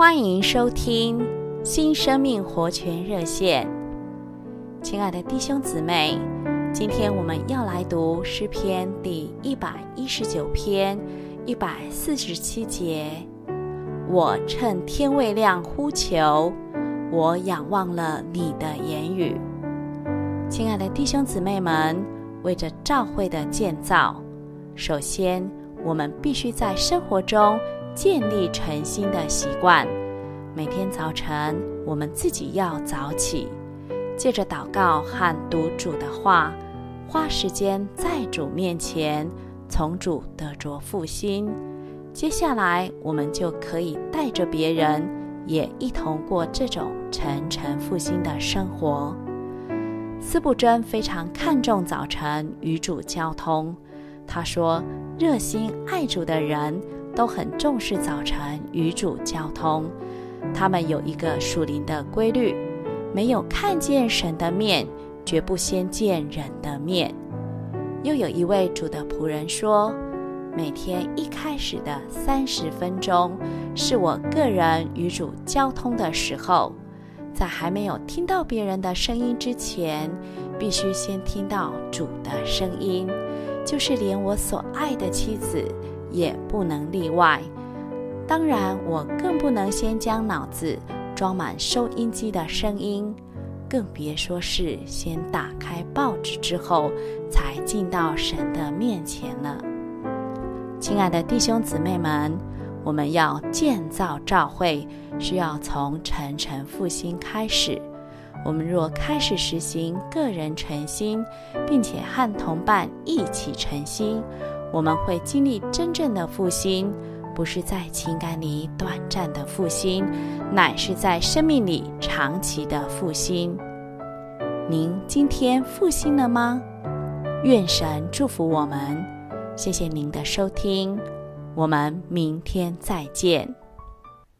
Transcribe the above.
欢迎收听新生命活泉热线。亲爱的弟兄姊妹，今天我们要来读诗篇第一百一十九篇一百四十七节。我趁天未亮呼求，我仰望了你的言语。亲爱的弟兄姊妹们，为着教会的建造，首先我们必须在生活中。建立诚心的习惯，每天早晨我们自己要早起，借着祷告和读主的话，花时间在主面前，从主得着复兴。接下来我们就可以带着别人，也一同过这种诚诚复兴的生活。司布真非常看重早晨与主交通，他说：“热心爱主的人。”都很重视早晨与主交通，他们有一个属灵的规律：没有看见神的面，绝不先见人的面。又有一位主的仆人说，每天一开始的三十分钟，是我个人与主交通的时候，在还没有听到别人的声音之前，必须先听到主的声音，就是连我所爱的妻子。也不能例外。当然，我更不能先将脑子装满收音机的声音，更别说是先打开报纸之后才进到神的面前了。亲爱的弟兄姊妹们，我们要建造教会，需要从诚诚复兴开始。我们若开始实行个人诚心，并且和同伴一起诚心。我们会经历真正的复兴，不是在情感里短暂的复兴，乃是在生命里长期的复兴。您今天复兴了吗？愿神祝福我们。谢谢您的收听，我们明天再见。